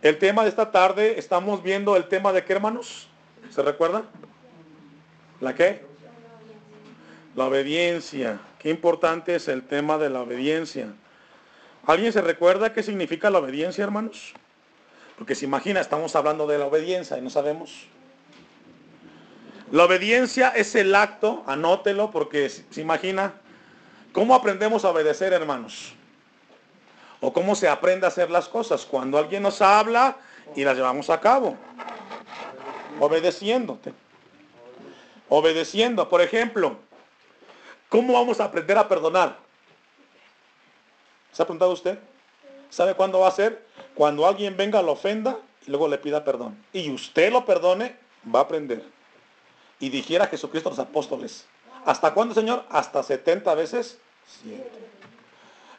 El tema de esta tarde, estamos viendo el tema de qué hermanos? ¿Se recuerdan? ¿La qué? La obediencia. Qué importante es el tema de la obediencia. ¿Alguien se recuerda qué significa la obediencia, hermanos? Porque se imagina, estamos hablando de la obediencia y no sabemos. La obediencia es el acto, anótelo porque se imagina, ¿cómo aprendemos a obedecer, hermanos? O cómo se aprende a hacer las cosas. Cuando alguien nos habla y las llevamos a cabo. Obedeciéndote. Obedeciendo. Por ejemplo, ¿cómo vamos a aprender a perdonar? ¿Se ha preguntado usted? ¿Sabe cuándo va a ser? Cuando alguien venga, lo ofenda y luego le pida perdón. Y usted lo perdone, va a aprender. Y dijera Jesucristo a los apóstoles. ¿Hasta cuándo, Señor? Hasta 70 veces 7.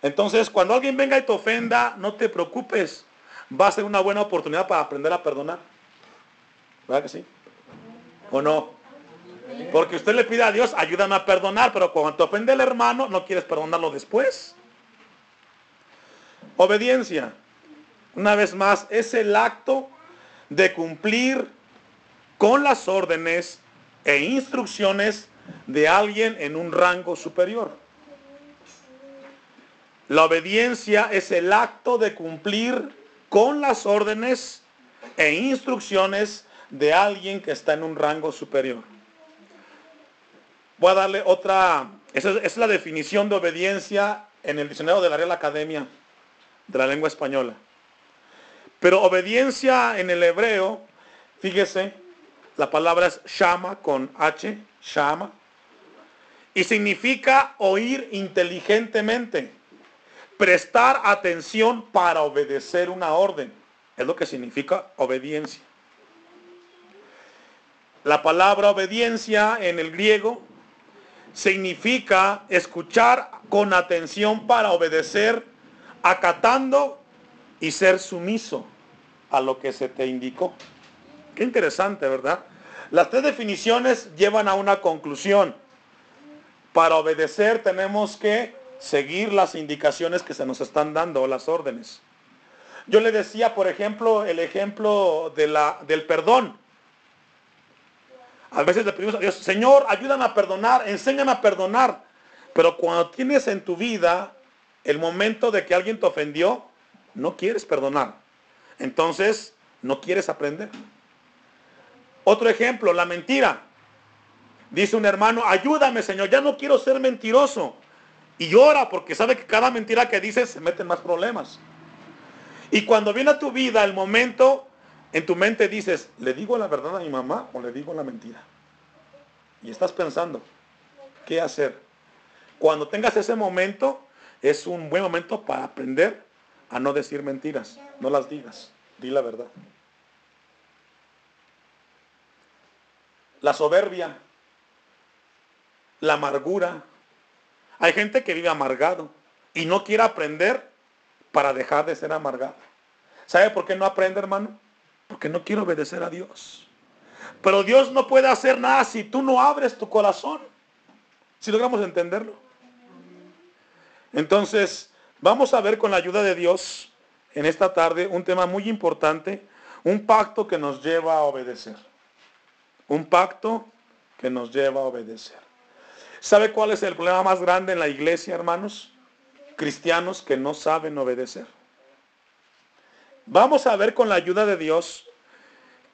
Entonces, cuando alguien venga y te ofenda, no te preocupes. Va a ser una buena oportunidad para aprender a perdonar. ¿Verdad que sí? ¿O no? Porque usted le pide a Dios, ayúdame a perdonar, pero cuando te ofende el hermano, no quieres perdonarlo después. Obediencia, una vez más, es el acto de cumplir con las órdenes e instrucciones de alguien en un rango superior. La obediencia es el acto de cumplir con las órdenes e instrucciones de alguien que está en un rango superior. Voy a darle otra, esa es, la definición de obediencia en el diccionario de la Real Academia de la Lengua Española. Pero obediencia en el hebreo, fíjese, la palabra es shama con H, shama, y significa oír inteligentemente, prestar atención para obedecer una orden. Es lo que significa obediencia. La palabra obediencia en el griego significa escuchar con atención para obedecer, acatando y ser sumiso a lo que se te indicó. Qué interesante, ¿verdad? Las tres definiciones llevan a una conclusión. Para obedecer tenemos que seguir las indicaciones que se nos están dando, las órdenes. Yo le decía, por ejemplo, el ejemplo de la, del perdón. A veces le pedimos a Dios, Señor, ayúdame a perdonar, enséñame a perdonar. Pero cuando tienes en tu vida el momento de que alguien te ofendió, no quieres perdonar. Entonces, no quieres aprender. Otro ejemplo, la mentira. Dice un hermano, ayúdame Señor, ya no quiero ser mentiroso. Y llora porque sabe que cada mentira que dices se meten más problemas. Y cuando viene a tu vida el momento, en tu mente dices, ¿le digo la verdad a mi mamá o le digo la mentira? Y estás pensando, ¿qué hacer? Cuando tengas ese momento, es un buen momento para aprender a no decir mentiras. No las digas, di la verdad. la soberbia, la amargura. Hay gente que vive amargado y no quiere aprender para dejar de ser amargado. ¿Sabe por qué no aprende, hermano? Porque no quiere obedecer a Dios. Pero Dios no puede hacer nada si tú no abres tu corazón. Si logramos entenderlo. Entonces, vamos a ver con la ayuda de Dios en esta tarde un tema muy importante, un pacto que nos lleva a obedecer. Un pacto que nos lleva a obedecer. ¿Sabe cuál es el problema más grande en la iglesia, hermanos? Cristianos que no saben obedecer. Vamos a ver con la ayuda de Dios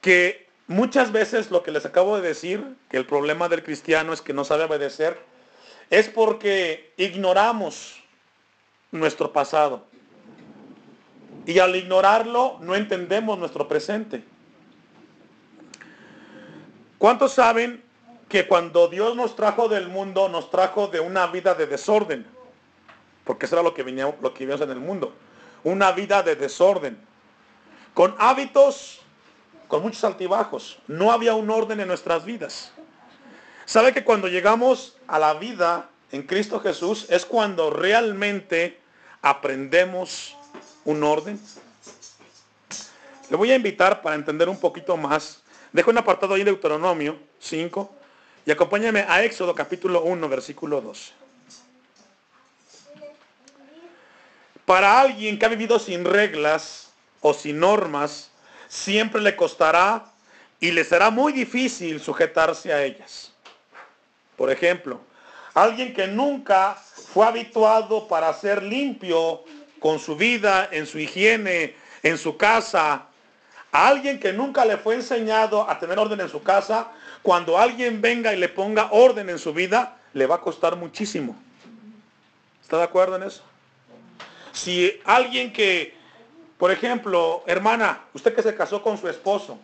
que muchas veces lo que les acabo de decir, que el problema del cristiano es que no sabe obedecer, es porque ignoramos nuestro pasado. Y al ignorarlo no entendemos nuestro presente. ¿Cuántos saben que cuando Dios nos trajo del mundo, nos trajo de una vida de desorden? Porque eso era lo que, veníamos, lo que vivíamos en el mundo. Una vida de desorden. Con hábitos, con muchos altibajos. No había un orden en nuestras vidas. ¿Sabe que cuando llegamos a la vida en Cristo Jesús es cuando realmente aprendemos un orden? Le voy a invitar para entender un poquito más Dejo un apartado ahí de Deuteronomio 5 y acompáñame a Éxodo capítulo 1, versículo 12. Para alguien que ha vivido sin reglas, o sin normas, siempre le costará y le será muy difícil sujetarse a ellas. Por ejemplo, alguien que nunca fue habituado para ser limpio con su vida, en su higiene, en su casa, a alguien que nunca le fue enseñado a tener orden en su casa, cuando alguien venga y le ponga orden en su vida, le va a costar muchísimo. ¿Está de acuerdo en eso? Si alguien que, por ejemplo, hermana, usted que se casó con su esposo,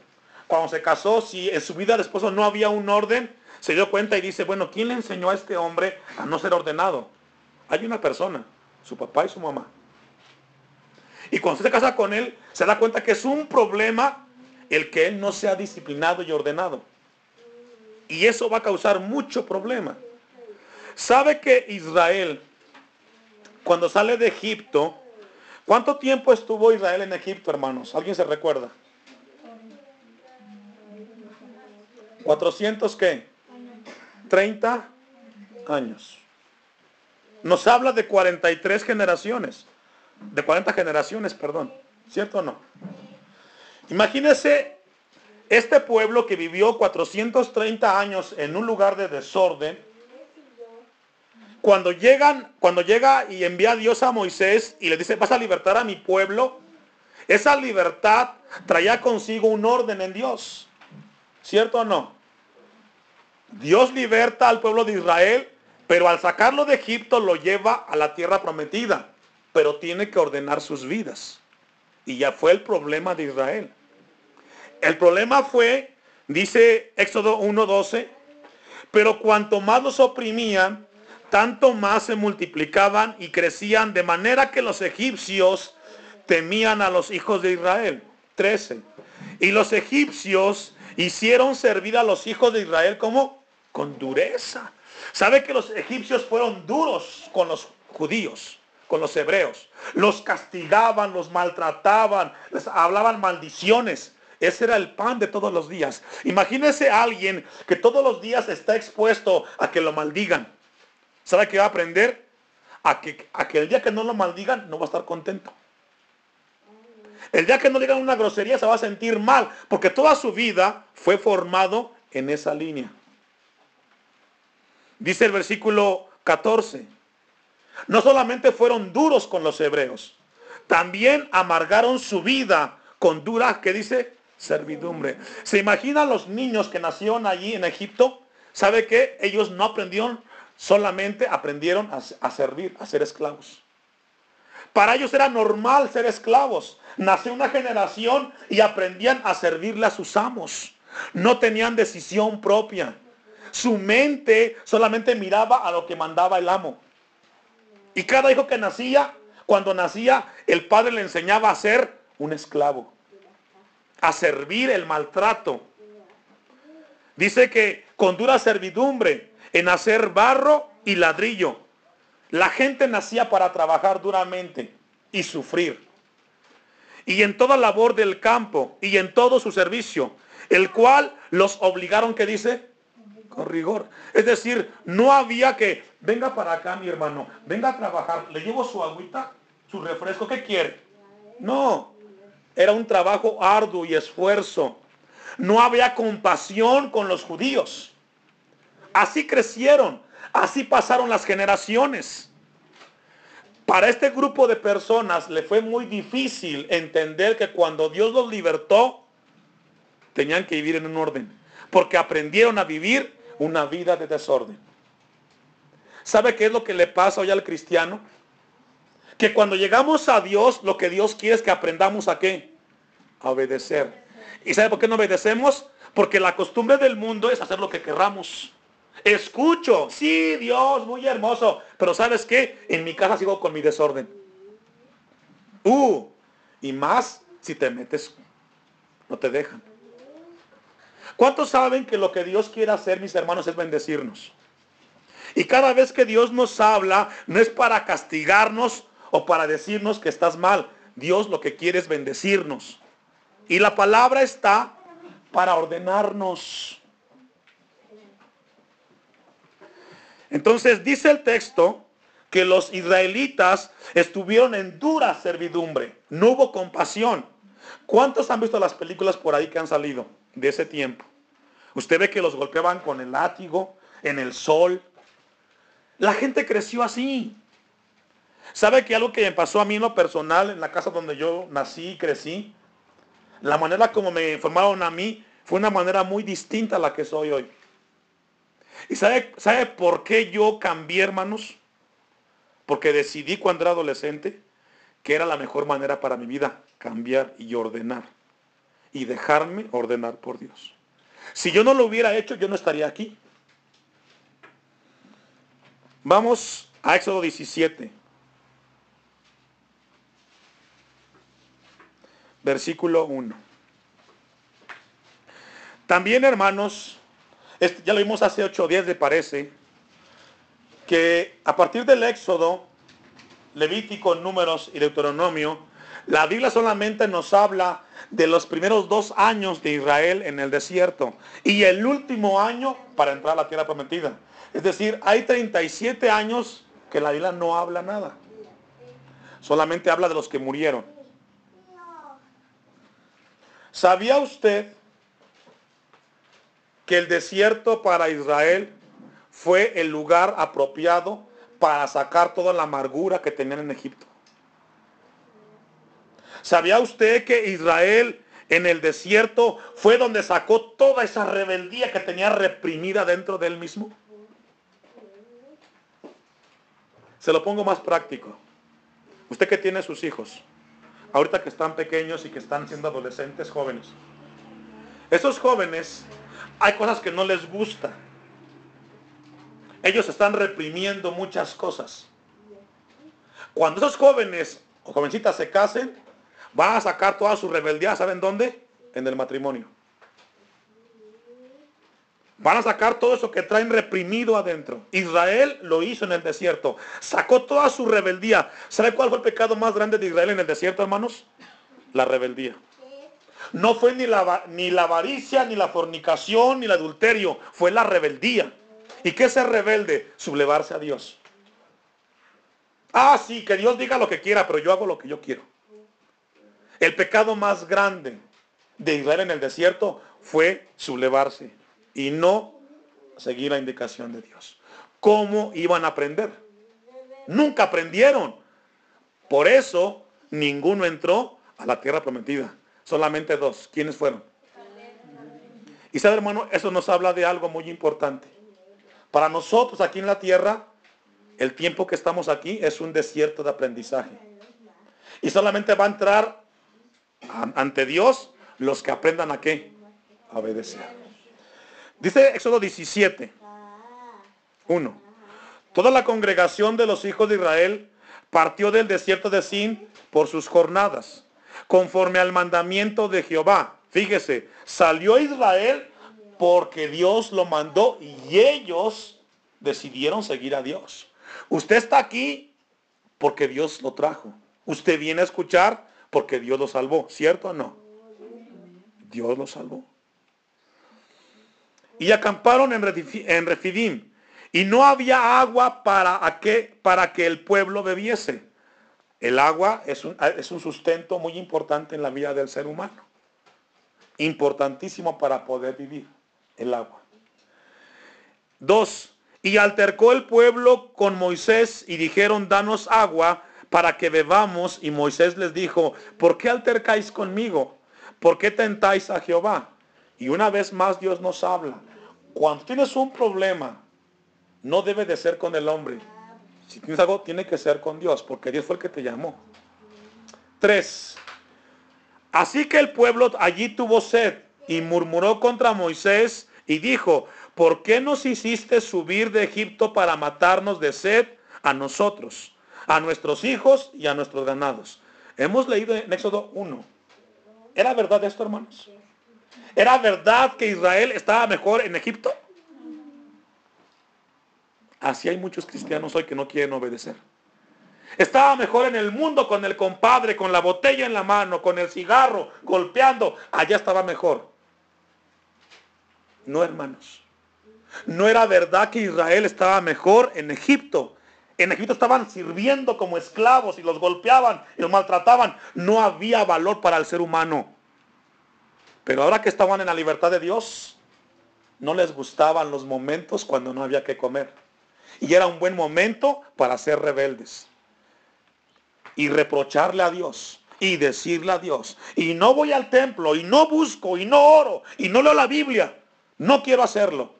cuando se casó, si en su vida de esposo no había un orden, se dio cuenta y dice, bueno, ¿quién le enseñó a este hombre a no ser ordenado? Hay una persona, su papá y su mamá. Y cuando usted se casa con él, se da cuenta que es un problema el que él no sea disciplinado y ordenado. Y eso va a causar mucho problema. ¿Sabe que Israel, cuando sale de Egipto, ¿cuánto tiempo estuvo Israel en Egipto, hermanos? ¿Alguien se recuerda? 400 qué? 30 años. Nos habla de 43 generaciones de 40 generaciones, perdón. ¿Cierto o no? Imagínese este pueblo que vivió 430 años en un lugar de desorden. Cuando llegan, cuando llega y envía a Dios a Moisés y le dice, vas a libertar a mi pueblo, esa libertad traía consigo un orden en Dios. ¿Cierto o no? Dios liberta al pueblo de Israel, pero al sacarlo de Egipto lo lleva a la tierra prometida pero tiene que ordenar sus vidas. Y ya fue el problema de Israel. El problema fue, dice Éxodo 1.12, pero cuanto más los oprimían, tanto más se multiplicaban y crecían, de manera que los egipcios temían a los hijos de Israel. 13. Y los egipcios hicieron servir a los hijos de Israel como con dureza. ¿Sabe que los egipcios fueron duros con los judíos? con los hebreos. Los castigaban, los maltrataban, les hablaban maldiciones. Ese era el pan de todos los días. Imagínese a alguien que todos los días está expuesto a que lo maldigan. ¿Sabe qué va a aprender? A que, a el día que no lo maldigan no va a estar contento. El día que no digan una grosería se va a sentir mal, porque toda su vida fue formado en esa línea. Dice el versículo 14. No solamente fueron duros con los hebreos, también amargaron su vida con dura, que dice, servidumbre. ¿Se imaginan los niños que nacieron allí en Egipto? ¿Sabe que Ellos no aprendieron, solamente aprendieron a, servir, a ser esclavos. Para ellos era normal ser esclavos. Nació una generación y aprendían a servirle a sus amos. No tenían decisión propia. Su mente solamente miraba a lo que mandaba el amo. Y cada hijo que nacía, cuando nacía, el padre le enseñaba a ser un esclavo, a servir el maltrato. Dice que con dura servidumbre, en hacer barro y ladrillo. La gente nacía para trabajar duramente y sufrir. Y en toda labor del campo y en todo su servicio, el cual los obligaron, que dice, con rigor. Es decir, no había que, venga para acá mi hermano, venga a trabajar, le llevo su agüita, su refresco, ¿qué quiere? No, era un trabajo arduo y esfuerzo. No había compasión con los judíos. Así crecieron, así pasaron las generaciones. Para este grupo de personas le fue muy difícil entender que cuando Dios los libertó, tenían que vivir en un orden. Porque aprendieron a vivir una vida de desorden. ¿Sabe qué es lo que le pasa hoy al cristiano? Que cuando llegamos a Dios, lo que Dios quiere es que aprendamos a qué? A obedecer. ¿Y sabe por qué no obedecemos? Porque la costumbre del mundo es hacer lo que querramos. Escucho, sí, Dios, muy hermoso. Pero ¿sabes qué? En mi casa sigo con mi desorden. Uh, y más si te metes, no te dejan. ¿Cuántos saben que lo que Dios quiere hacer, mis hermanos, es bendecirnos? Y cada vez que Dios nos habla, no es para castigarnos o para decirnos que estás mal. Dios lo que quiere es bendecirnos. Y la palabra está para ordenarnos. Entonces dice el texto que los israelitas estuvieron en dura servidumbre. No hubo compasión. ¿Cuántos han visto las películas por ahí que han salido de ese tiempo? Usted ve que los golpeaban con el látigo, en el sol. La gente creció así. ¿Sabe que algo que me pasó a mí en lo personal, en la casa donde yo nací y crecí? La manera como me formaron a mí fue una manera muy distinta a la que soy hoy. ¿Y sabe, sabe por qué yo cambié, hermanos? Porque decidí cuando era adolescente que era la mejor manera para mi vida, cambiar y ordenar. Y dejarme ordenar por Dios. Si yo no lo hubiera hecho, yo no estaría aquí. Vamos a Éxodo 17. Versículo 1. También, hermanos, ya lo vimos hace ocho días, me parece, que a partir del Éxodo, Levítico, Números y Deuteronomio, la Biblia solamente nos habla de los primeros dos años de Israel en el desierto y el último año para entrar a la tierra prometida. Es decir, hay 37 años que la Biblia no habla nada. Solamente habla de los que murieron. ¿Sabía usted que el desierto para Israel fue el lugar apropiado para sacar toda la amargura que tenían en Egipto? ¿Sabía usted que Israel en el desierto fue donde sacó toda esa rebeldía que tenía reprimida dentro de él mismo? Se lo pongo más práctico. Usted que tiene sus hijos, ahorita que están pequeños y que están siendo adolescentes jóvenes. Esos jóvenes hay cosas que no les gusta. Ellos están reprimiendo muchas cosas. Cuando esos jóvenes o jovencitas se casen, van a sacar toda su rebeldía, ¿saben dónde? En el matrimonio. Van a sacar todo eso que traen reprimido adentro. Israel lo hizo en el desierto. Sacó toda su rebeldía. ¿Sabe cuál fue el pecado más grande de Israel en el desierto, hermanos? La rebeldía. No fue ni la, ni la avaricia, ni la fornicación, ni el adulterio. Fue la rebeldía. ¿Y qué ser rebelde? Sublevarse a Dios. Ah, sí, que Dios diga lo que quiera, pero yo hago lo que yo quiero. El pecado más grande de Israel en el desierto fue sublevarse y no seguir la indicación de Dios. ¿Cómo iban a aprender? Nunca aprendieron. Por eso ninguno entró a la tierra prometida. Solamente dos. ¿Quiénes fueron? Y sabe, hermano, eso nos habla de algo muy importante. Para nosotros aquí en la tierra, el tiempo que estamos aquí es un desierto de aprendizaje. Y solamente va a entrar ante Dios los que aprendan a qué? A obedecer. Dice Éxodo 17, 1. Toda la congregación de los hijos de Israel partió del desierto de Sin por sus jornadas conforme al mandamiento de Jehová. Fíjese, salió Israel porque Dios lo mandó y ellos decidieron seguir a Dios. Usted está aquí porque Dios lo trajo. Usted viene a escuchar porque Dios lo salvó, ¿cierto o no? Dios lo salvó. Y acamparon en Refidim. Y no había agua para, que, para que el pueblo bebiese. El agua es un, es un sustento muy importante en la vida del ser humano. Importantísimo para poder vivir el agua. Dos, y altercó el pueblo con Moisés y dijeron, danos agua para que bebamos. Y Moisés les dijo, ¿por qué altercáis conmigo? ¿Por qué tentáis a Jehová? Y una vez más Dios nos habla. Cuando tienes un problema, no debe de ser con el hombre, si tienes algo, tiene que ser con Dios, porque Dios fue el que te llamó. Tres. Así que el pueblo allí tuvo sed y murmuró contra Moisés y dijo, ¿por qué nos hiciste subir de Egipto para matarnos de sed a nosotros, a nuestros hijos y a nuestros ganados? Hemos leído en Éxodo 1. ¿Era verdad esto, hermanos? ¿Era verdad que Israel estaba mejor en Egipto? Así hay muchos cristianos hoy que no quieren obedecer. Estaba mejor en el mundo con el compadre, con la botella en la mano, con el cigarro, golpeando. Allá estaba mejor. No, hermanos. No era verdad que Israel estaba mejor en Egipto. en Egipto estaban sirviendo como esclavos y los golpeaban y los maltrataban. No había valor para el ser humano. Pero ahora que estaban en la libertad de Dios, no les gustaban los momentos cuando no había que comer. Y era un buen momento para ser rebeldes. Y reprocharle a Dios. Y decirle a Dios. Y no voy al templo. Y no busco. Y no oro. Y no leo la Biblia. No quiero hacerlo.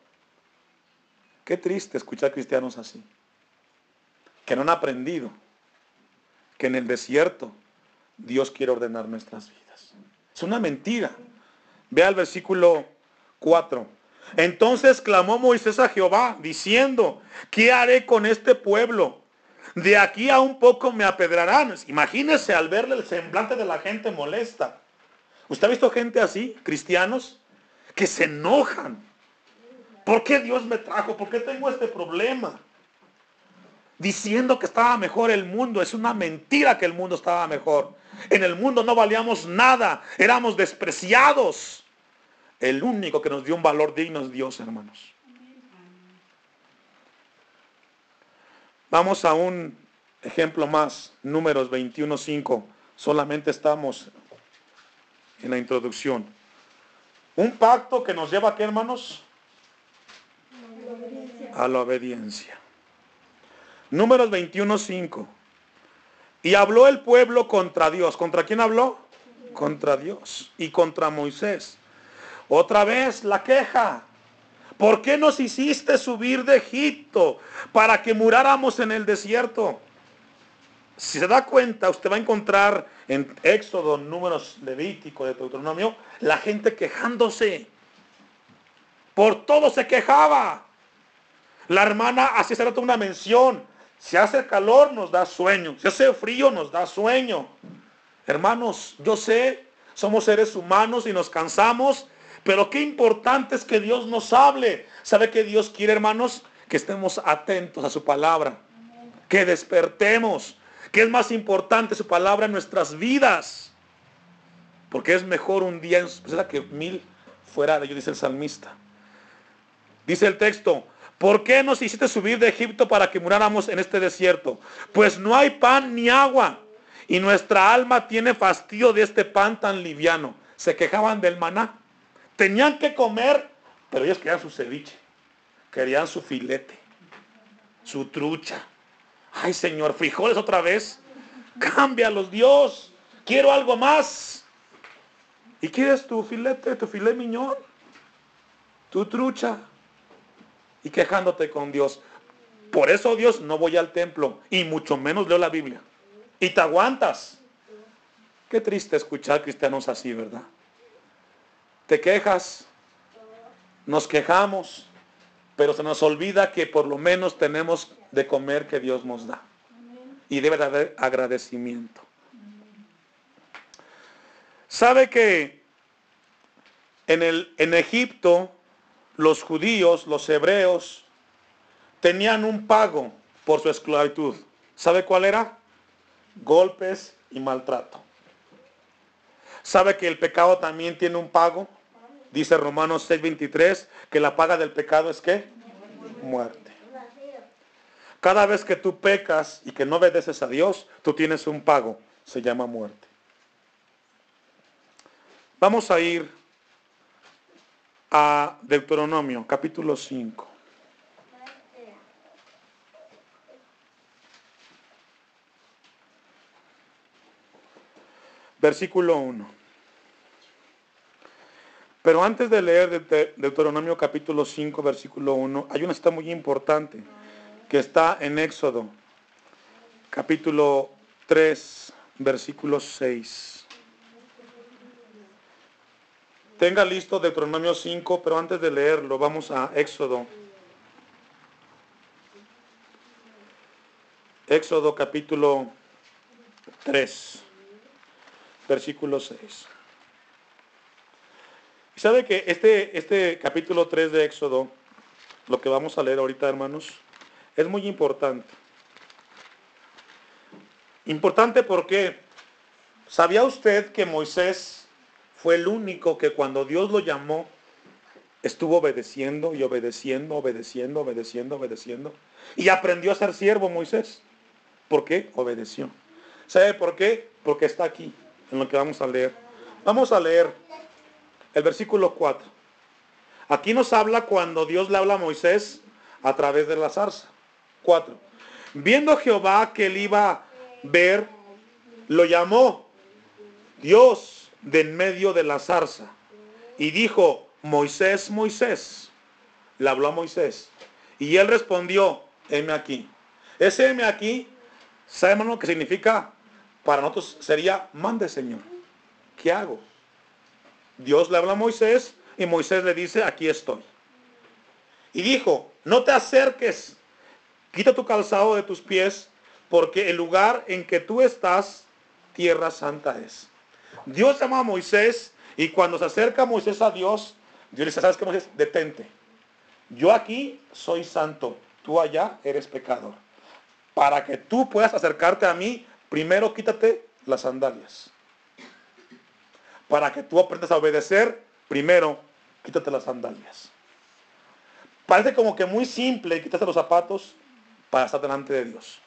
Qué triste escuchar cristianos así. Que no han aprendido que en el desierto Dios quiere ordenar nuestras vidas. Es una mentira. Vea el versículo 4. Entonces clamó Moisés a Jehová, diciendo, ¿qué haré con este pueblo? De aquí a un poco me apedrarán. Imagínese al verle el semblante de la gente molesta. ¿Usted ha visto gente así, cristianos, que se enojan? ¿Por qué Dios me trajo? ¿Por qué tengo este problema? Diciendo que estaba mejor el mundo. Es una mentira que el mundo estaba mejor. En el mundo no valíamos nada. Éramos despreciados. El único que nos dio un valor digno es Dios, hermanos. Vamos a un ejemplo más, números 21.5. Solamente estamos en la introducción. Un pacto que nos lleva a qué, hermanos? A la obediencia. Números 21.5. Y habló el pueblo contra Dios. ¿Contra quién habló? Contra Dios y contra Moisés otra vez la queja. ¿Por qué nos hiciste subir de Egipto para que muráramos en el desierto? Si se da cuenta, usted va a encontrar en Éxodo, números levíticos de Deuteronomio, la gente quejándose. Por todo se quejaba. La hermana hace rato una mención. Si hace calor nos da sueño. Si hace frío nos da sueño. Hermanos, yo sé, somos seres humanos y nos cansamos pero qué importante es que Dios nos hable. ¿Sabe que Dios quiere, hermanos? Que estemos atentos a su palabra. Que despertemos. Que es más importante su palabra en nuestras vidas. Porque es mejor un día en que mil fuera de ellos, dice el salmista. Dice el texto, ¿por qué nos hiciste subir de Egipto para que muráramos en este desierto? Pues no hay pan ni agua. Y nuestra alma tiene fastidio de este pan tan liviano. Se quejaban del maná. Tenían que comer, pero ellos querían su ceviche, querían su filete, su trucha. Ay, Señor, frijoles otra vez. Cámbialos, Dios. Quiero algo más. ¿Y quieres tu filete, tu filete miñón? Tu trucha. Y quejándote con Dios. Por eso, Dios, no voy al templo y mucho menos leo la Biblia. Y te aguantas. Qué triste escuchar cristianos así, ¿verdad? Te quejas, nos quejamos, pero se nos olvida que por lo menos tenemos de comer que Dios nos da. Y debe de haber agradecimiento. ¿Sabe que en, el, en Egipto los judíos, los hebreos, tenían un pago por su esclavitud? ¿Sabe cuál era? Golpes y maltrato. ¿Sabe que el pecado también tiene un pago? Dice Romanos 6:23 que la paga del pecado es qué? Muerte. Cada vez que tú pecas y que no obedeces a Dios, tú tienes un pago. Se llama muerte. Vamos a ir a Deuteronomio, capítulo 5. Versículo 1. Pero antes de leer Deuteronomio capítulo 5, versículo 1, hay una cita muy importante que está en Éxodo, capítulo 3, versículo 6. Tenga listo Deuteronomio 5, pero antes de leerlo, vamos a Éxodo. Éxodo capítulo 3, versículo 6. ¿Sabe que este, este capítulo 3 de Éxodo, lo que vamos a leer ahorita, hermanos, es muy importante? Importante porque, ¿sabía usted que Moisés fue el único que cuando Dios lo llamó, estuvo obedeciendo y obedeciendo, obedeciendo, obedeciendo, obedeciendo. Y aprendió a ser siervo Moisés. ¿Por qué? Obedeció. ¿Sabe por qué? Porque está aquí, en lo que vamos a leer. Vamos a leer el versículo 4. Aquí nos habla cuando Dios le habla a Moisés a través de la zarza. 4. Viendo Jehová que él iba a ver, lo llamó Dios de en medio de la zarza y dijo, Moisés, Moisés. Le habló a Moisés. Y él respondió, heme aquí. Ese heme aquí, ¿sabemos lo que significa? Para nosotros sería, mande Señor. ¿Qué hago? Dios le habla a Moisés y Moisés le dice, aquí estoy. Y dijo, no te acerques, quita tu calzado de tus pies, porque el lugar en que tú estás, tierra santa es. Dios llama a Moisés y cuando se acerca Moisés a Dios, Dios le dice, ¿sabes qué Moisés? Detente. Yo aquí soy santo, tú allá eres pecador. Para que tú puedas acercarte a mí, primero quítate las sandalias. Para que tú aprendas a obedecer, primero quítate las sandalias. Parece como que muy simple quítate los zapatos para estar delante de Dios.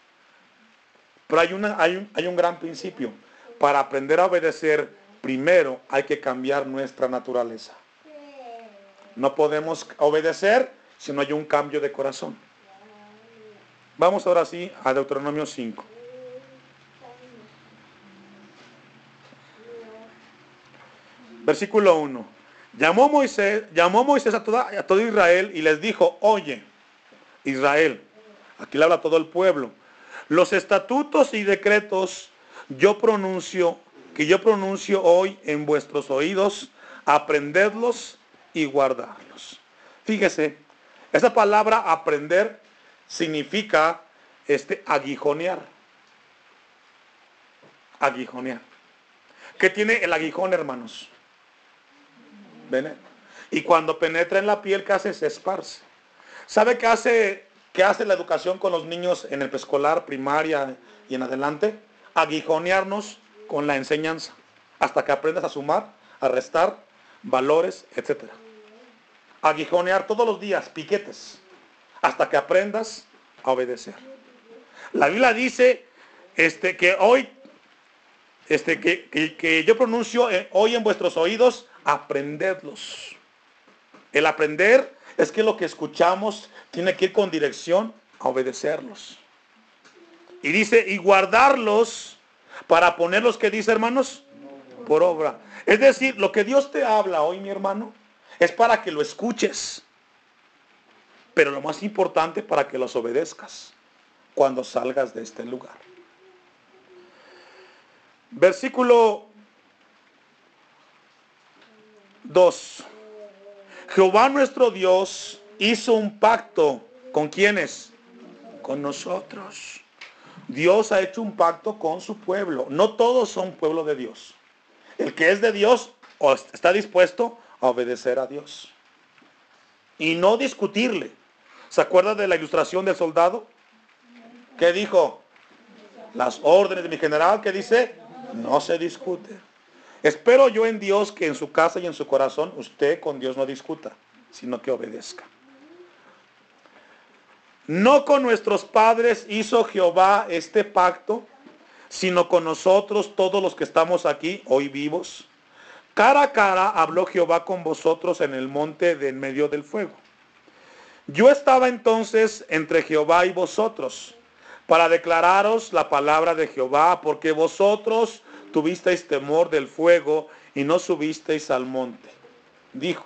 Pero hay, hay, un, hay un gran principio. Para aprender a obedecer, primero hay que cambiar nuestra naturaleza. No podemos obedecer si no hay un cambio de corazón. Vamos ahora sí a Deuteronomio 5. Versículo 1. Llamó Moisés, llamó Moisés a, a todo Israel y les dijo, oye, Israel, aquí le habla todo el pueblo, los estatutos y decretos yo pronuncio, que yo pronuncio hoy en vuestros oídos, aprendedlos y guardarlos. Fíjese, esa palabra aprender significa este aguijonear. Aguijonear. ¿Qué tiene el aguijón, hermanos? Y cuando penetra en la piel, ¿qué hace? Se esparce. ¿Sabe qué hace, qué hace la educación con los niños en el preescolar, primaria y en adelante? Aguijonearnos con la enseñanza. Hasta que aprendas a sumar, a restar, valores, etcétera aguijonear todos los días, piquetes, hasta que aprendas a obedecer. La Biblia dice este, que hoy, este, que, que, yo pronuncio eh, hoy en vuestros oídos, aprendedlos. El aprender es que lo que escuchamos tiene que ir con dirección a obedecerlos. Y dice, y guardarlos para ponerlos, que dice hermanos? Por obra. Es decir, lo que Dios te habla hoy, mi hermano, es para que lo escuches. Pero lo más importante para que los obedezcas cuando salgas de este lugar. Versículo 2. Jehová nuestro Dios hizo un pacto con quienes? Con nosotros. Dios ha hecho un pacto con su pueblo. No todos son pueblo de Dios. El que es de Dios está dispuesto obedecer a Dios. Y no discutirle. ¿Se acuerda de la ilustración del soldado? que dijo? Las órdenes de mi general que dice, no se discute. Espero yo en Dios que en su casa y en su corazón usted con Dios no discuta, sino que obedezca. No con nuestros padres hizo Jehová este pacto, sino con nosotros todos los que estamos aquí hoy vivos Cara a cara habló Jehová con vosotros en el monte de en medio del fuego. Yo estaba entonces entre Jehová y vosotros para declararos la palabra de Jehová, porque vosotros tuvisteis temor del fuego y no subisteis al monte. Dijo,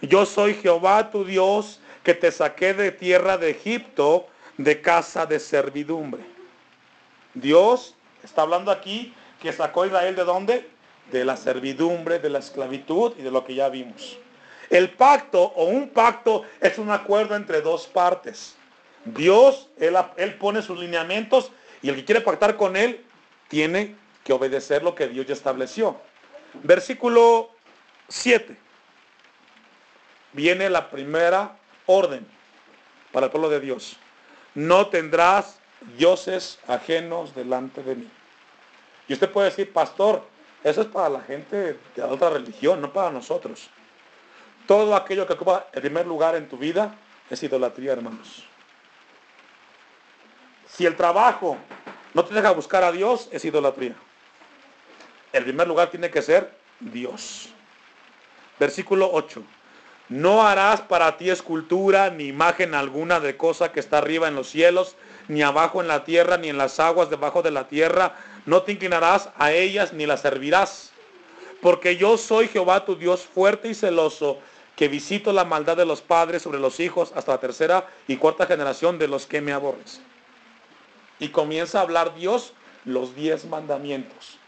yo soy Jehová tu Dios, que te saqué de tierra de Egipto, de casa de servidumbre. Dios está hablando aquí que sacó a Israel de dónde? de la servidumbre, de la esclavitud y de lo que ya vimos. El pacto o un pacto es un acuerdo entre dos partes. Dios, él, él, pone sus lineamientos y el que quiere pactar con Él tiene que obedecer lo que Dios ya estableció. Versículo 7. Viene la primera orden para el pueblo de Dios. No tendrás dioses ajenos delante de mí. Y usted puede decir, pastor, eso es para la gente de otra religión, no para nosotros. Todo aquello que ocupa el primer lugar en tu vida es idolatría, hermanos. Si el trabajo no te deja buscar a Dios, es idolatría. El primer lugar tiene que ser Dios. Versículo 8. No harás para ti escultura ni imagen alguna de cosa que está arriba en los cielos, ni abajo en la tierra, ni en las aguas debajo de la tierra. No te inclinarás a ellas ni las servirás. Porque yo soy Jehová tu Dios fuerte y celoso, que visito la maldad de los padres sobre los hijos hasta la tercera y cuarta generación de los que me aborrecen. Y comienza a hablar Dios los diez mandamientos.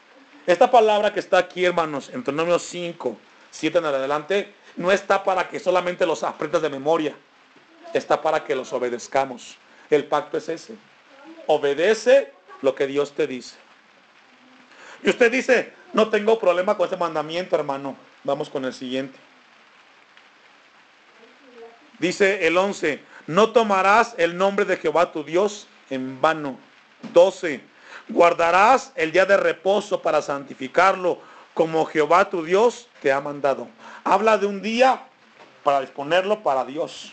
Esta palabra que está aquí, hermanos, en Deuteronomio 5, 7 en adelante, no está para que solamente los aprendas de memoria, está para que los obedezcamos. El pacto es ese. Obedece lo que Dios te dice. Y usted dice, no tengo problema con ese mandamiento, hermano. Vamos con el siguiente. Dice el 11, no tomarás el nombre de Jehová tu Dios en vano. 12, guardarás el día de reposo para santificarlo, como Jehová tu Dios te ha mandado. Habla de un día para disponerlo para Dios.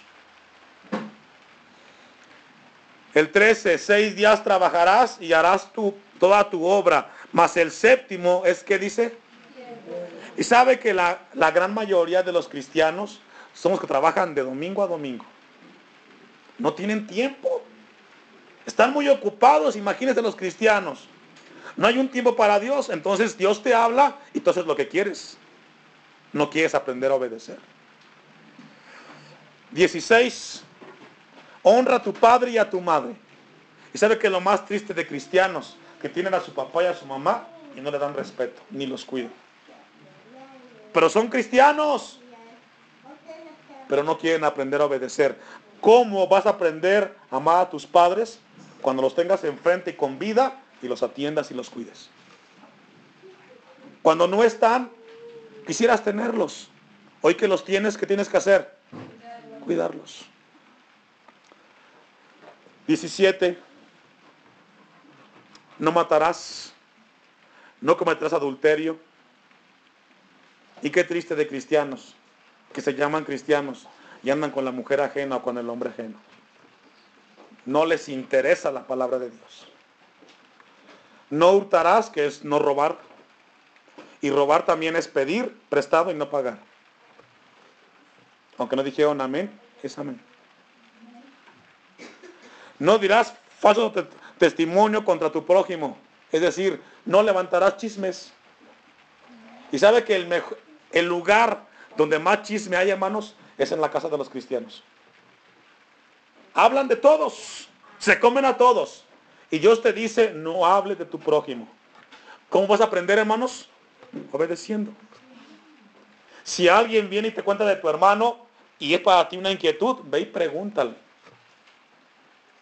El 13, seis días trabajarás y harás tu, toda tu obra, mas el séptimo es que dice. Y sabe que la, la gran mayoría de los cristianos somos que trabajan de domingo a domingo. No tienen tiempo. Están muy ocupados, imagínense los cristianos. No hay un tiempo para Dios, entonces Dios te habla y tú haces lo que quieres. No quieres aprender a obedecer. 16. Honra a tu padre y a tu madre. Y sabe que lo más triste de cristianos, que tienen a su papá y a su mamá y no le dan respeto, ni los cuidan. Pero son cristianos, pero no quieren aprender a obedecer. ¿Cómo vas a aprender a amar a tus padres cuando los tengas enfrente y con vida y los atiendas y los cuides? Cuando no están, quisieras tenerlos. Hoy que los tienes, ¿qué tienes que hacer? Cuidarlos. 17. No matarás. No cometerás adulterio. Y qué triste de cristianos que se llaman cristianos y andan con la mujer ajena o con el hombre ajeno. No les interesa la palabra de Dios. No hurtarás, que es no robar. Y robar también es pedir prestado y no pagar. Aunque no dijeron amén, es amén. No dirás falso testimonio contra tu prójimo. Es decir, no levantarás chismes. Y sabe que el, el lugar donde más chisme hay, hermanos, es en la casa de los cristianos. Hablan de todos, se comen a todos. Y Dios te dice, no hable de tu prójimo. ¿Cómo vas a aprender, hermanos? Obedeciendo. Si alguien viene y te cuenta de tu hermano y es para ti una inquietud, ve y pregúntale.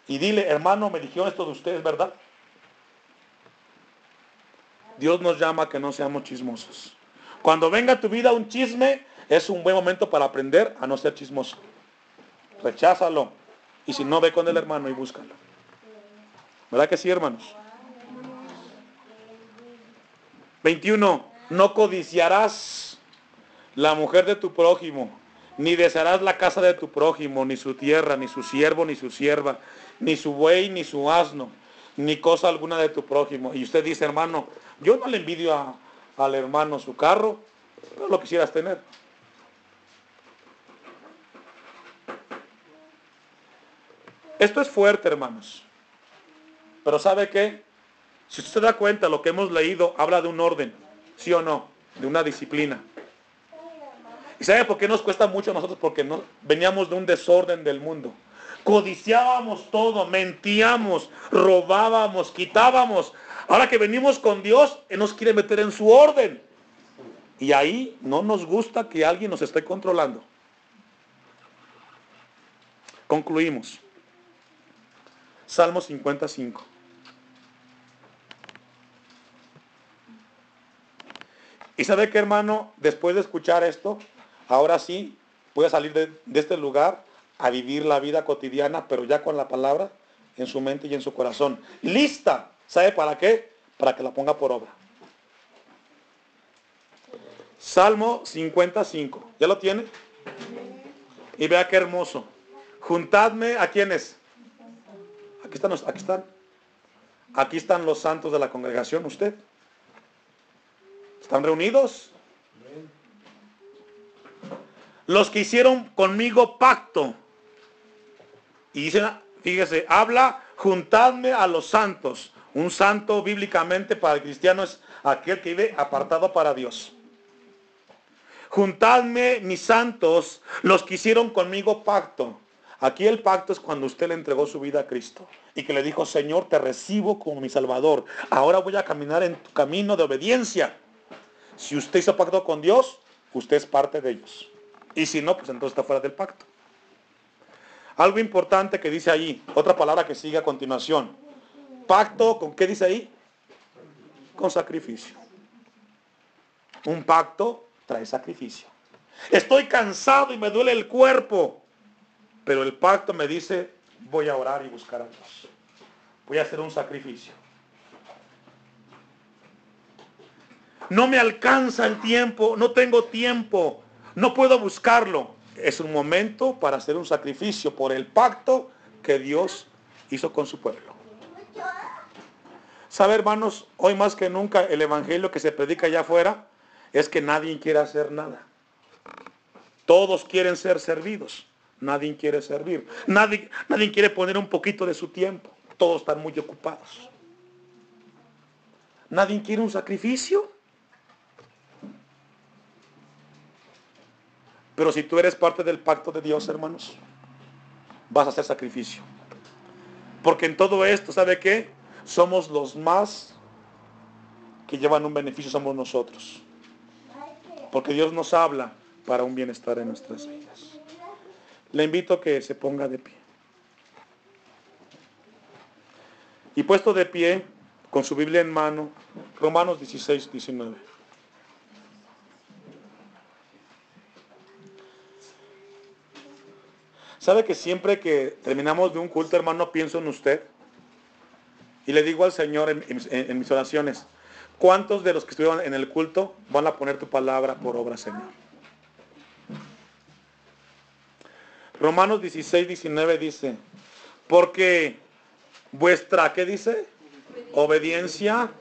Y dile, hermano, me dijeron esto de ustedes, ¿verdad? Dios nos llama a que no seamos chismosos. Cuando venga a tu vida un chisme, es un buen momento para aprender a no ser chismoso. Recházalo. Y si no, ve con el hermano y búscalo. ¿Verdad que sí, hermanos? 21. No codiciarás la mujer de tu prójimo, ni desearás la casa de tu prójimo, ni su tierra, ni su siervo, ni su sierva, ni su buey, ni su asno, ni cosa alguna de tu prójimo. Y usted dice, hermano, yo no le envidio al hermano su carro, pero lo quisieras tener. Esto es fuerte, hermanos. Pero ¿sabe qué? Si usted se da cuenta, lo que hemos leído habla de un orden, ¿sí o no? De una disciplina. ¿Y sabe por qué nos cuesta mucho a nosotros? Porque no, veníamos de un desorden del mundo. Codiciábamos todo, mentíamos, robábamos, quitábamos. Ahora que venimos con Dios, Él nos quiere meter en su orden. Y ahí no nos gusta que alguien nos esté controlando. Concluimos. Salmo 55. Y sabe que hermano, después de escuchar esto, ahora sí voy a salir de, de, este lugar a vivir la vida cotidiana, pero ya con la palabra en su mente y en su corazón. Lista. ¿Sabe para qué? Para que la ponga por obra. Salmo 55. ¿Ya lo tiene? Y vea qué hermoso. Juntadme a quienes. Aquí están, aquí están. Aquí están los santos de la congregación, usted. ¿Están reunidos? Los que hicieron conmigo pacto. Y dicen, fíjese, habla, juntadme a los santos. Un santo bíblicamente para el cristiano es aquel que vive apartado para Dios. Juntadme mis santos, los que hicieron conmigo pacto. Aquí el pacto es cuando usted le entregó su vida a Cristo y que le dijo, Señor, te recibo como mi Salvador. Ahora voy a caminar en tu camino de obediencia. Si usted hizo pacto con Dios, usted es parte de ellos. Y si no, pues entonces está fuera del pacto. Algo importante que dice ahí, otra palabra que sigue a continuación. Pacto, ¿con qué dice ahí? Con sacrificio. Un pacto trae sacrificio. Estoy cansado y me duele el cuerpo. Pero el pacto me dice, voy a orar y buscar a Dios. Voy a hacer un sacrificio. No me alcanza el tiempo, no tengo tiempo, no puedo buscarlo. Es un momento para hacer un sacrificio por el pacto que Dios hizo con su pueblo. ¿Sabe, hermanos? Hoy más que nunca el evangelio que se predica allá afuera es que nadie quiere hacer nada. Todos quieren ser servidos. Nadie quiere servir. Nadie, nadie quiere poner un poquito de su tiempo. Todos están muy ocupados. Nadie quiere un sacrificio. Pero si tú eres parte del pacto de Dios, hermanos, vas a hacer sacrificio. Porque en todo esto, ¿sabe qué? Somos los más que llevan un beneficio, somos nosotros. Porque Dios nos habla para un bienestar en nuestras vidas. Le invito a que se ponga de pie. Y puesto de pie, con su Biblia en mano, Romanos 16, 19. ¿Sabe que siempre que terminamos de un culto, hermano, pienso en usted? Y le digo al Señor en, mis oraciones, ¿cuántos de los que estuvieron en el culto van a poner tu palabra por obra, Señor? Romanos 16, 19 dice, porque vuestra, ¿qué dice? Obediencia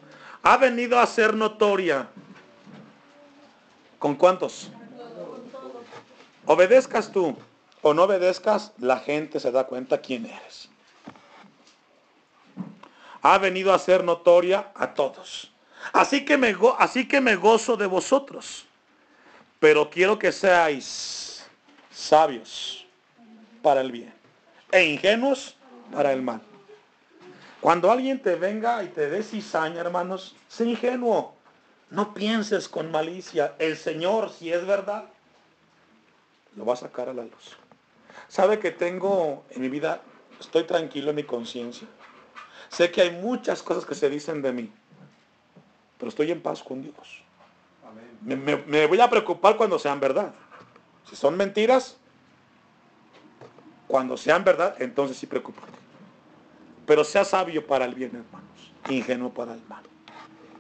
ha venido a ser notoria. ¿Con cuántos? Obedezcas tú o no obedezcas, la gente se da cuenta quién eres. Ha venido a ser notoria a todos. Así que me, así que me gozo de vosotros. Pero quiero que seáis sabios para el bien e ingenuos para el mal. Cuando alguien te venga y te dé cizaña, hermanos, sé ingenuo. No pienses con malicia. El Señor, si es verdad, lo va a sacar a la luz. ¿Sabe que tengo en mi vida, estoy tranquilo en mi conciencia? Sé que hay muchas cosas que se dicen de mí, pero estoy en paz con Dios. Me, me voy a preocupar cuando sean verdad. Si son mentiras, cuando sean verdad, entonces sí preocúpate. Pero sea sabio para el bien, hermanos. Ingenuo para el mal.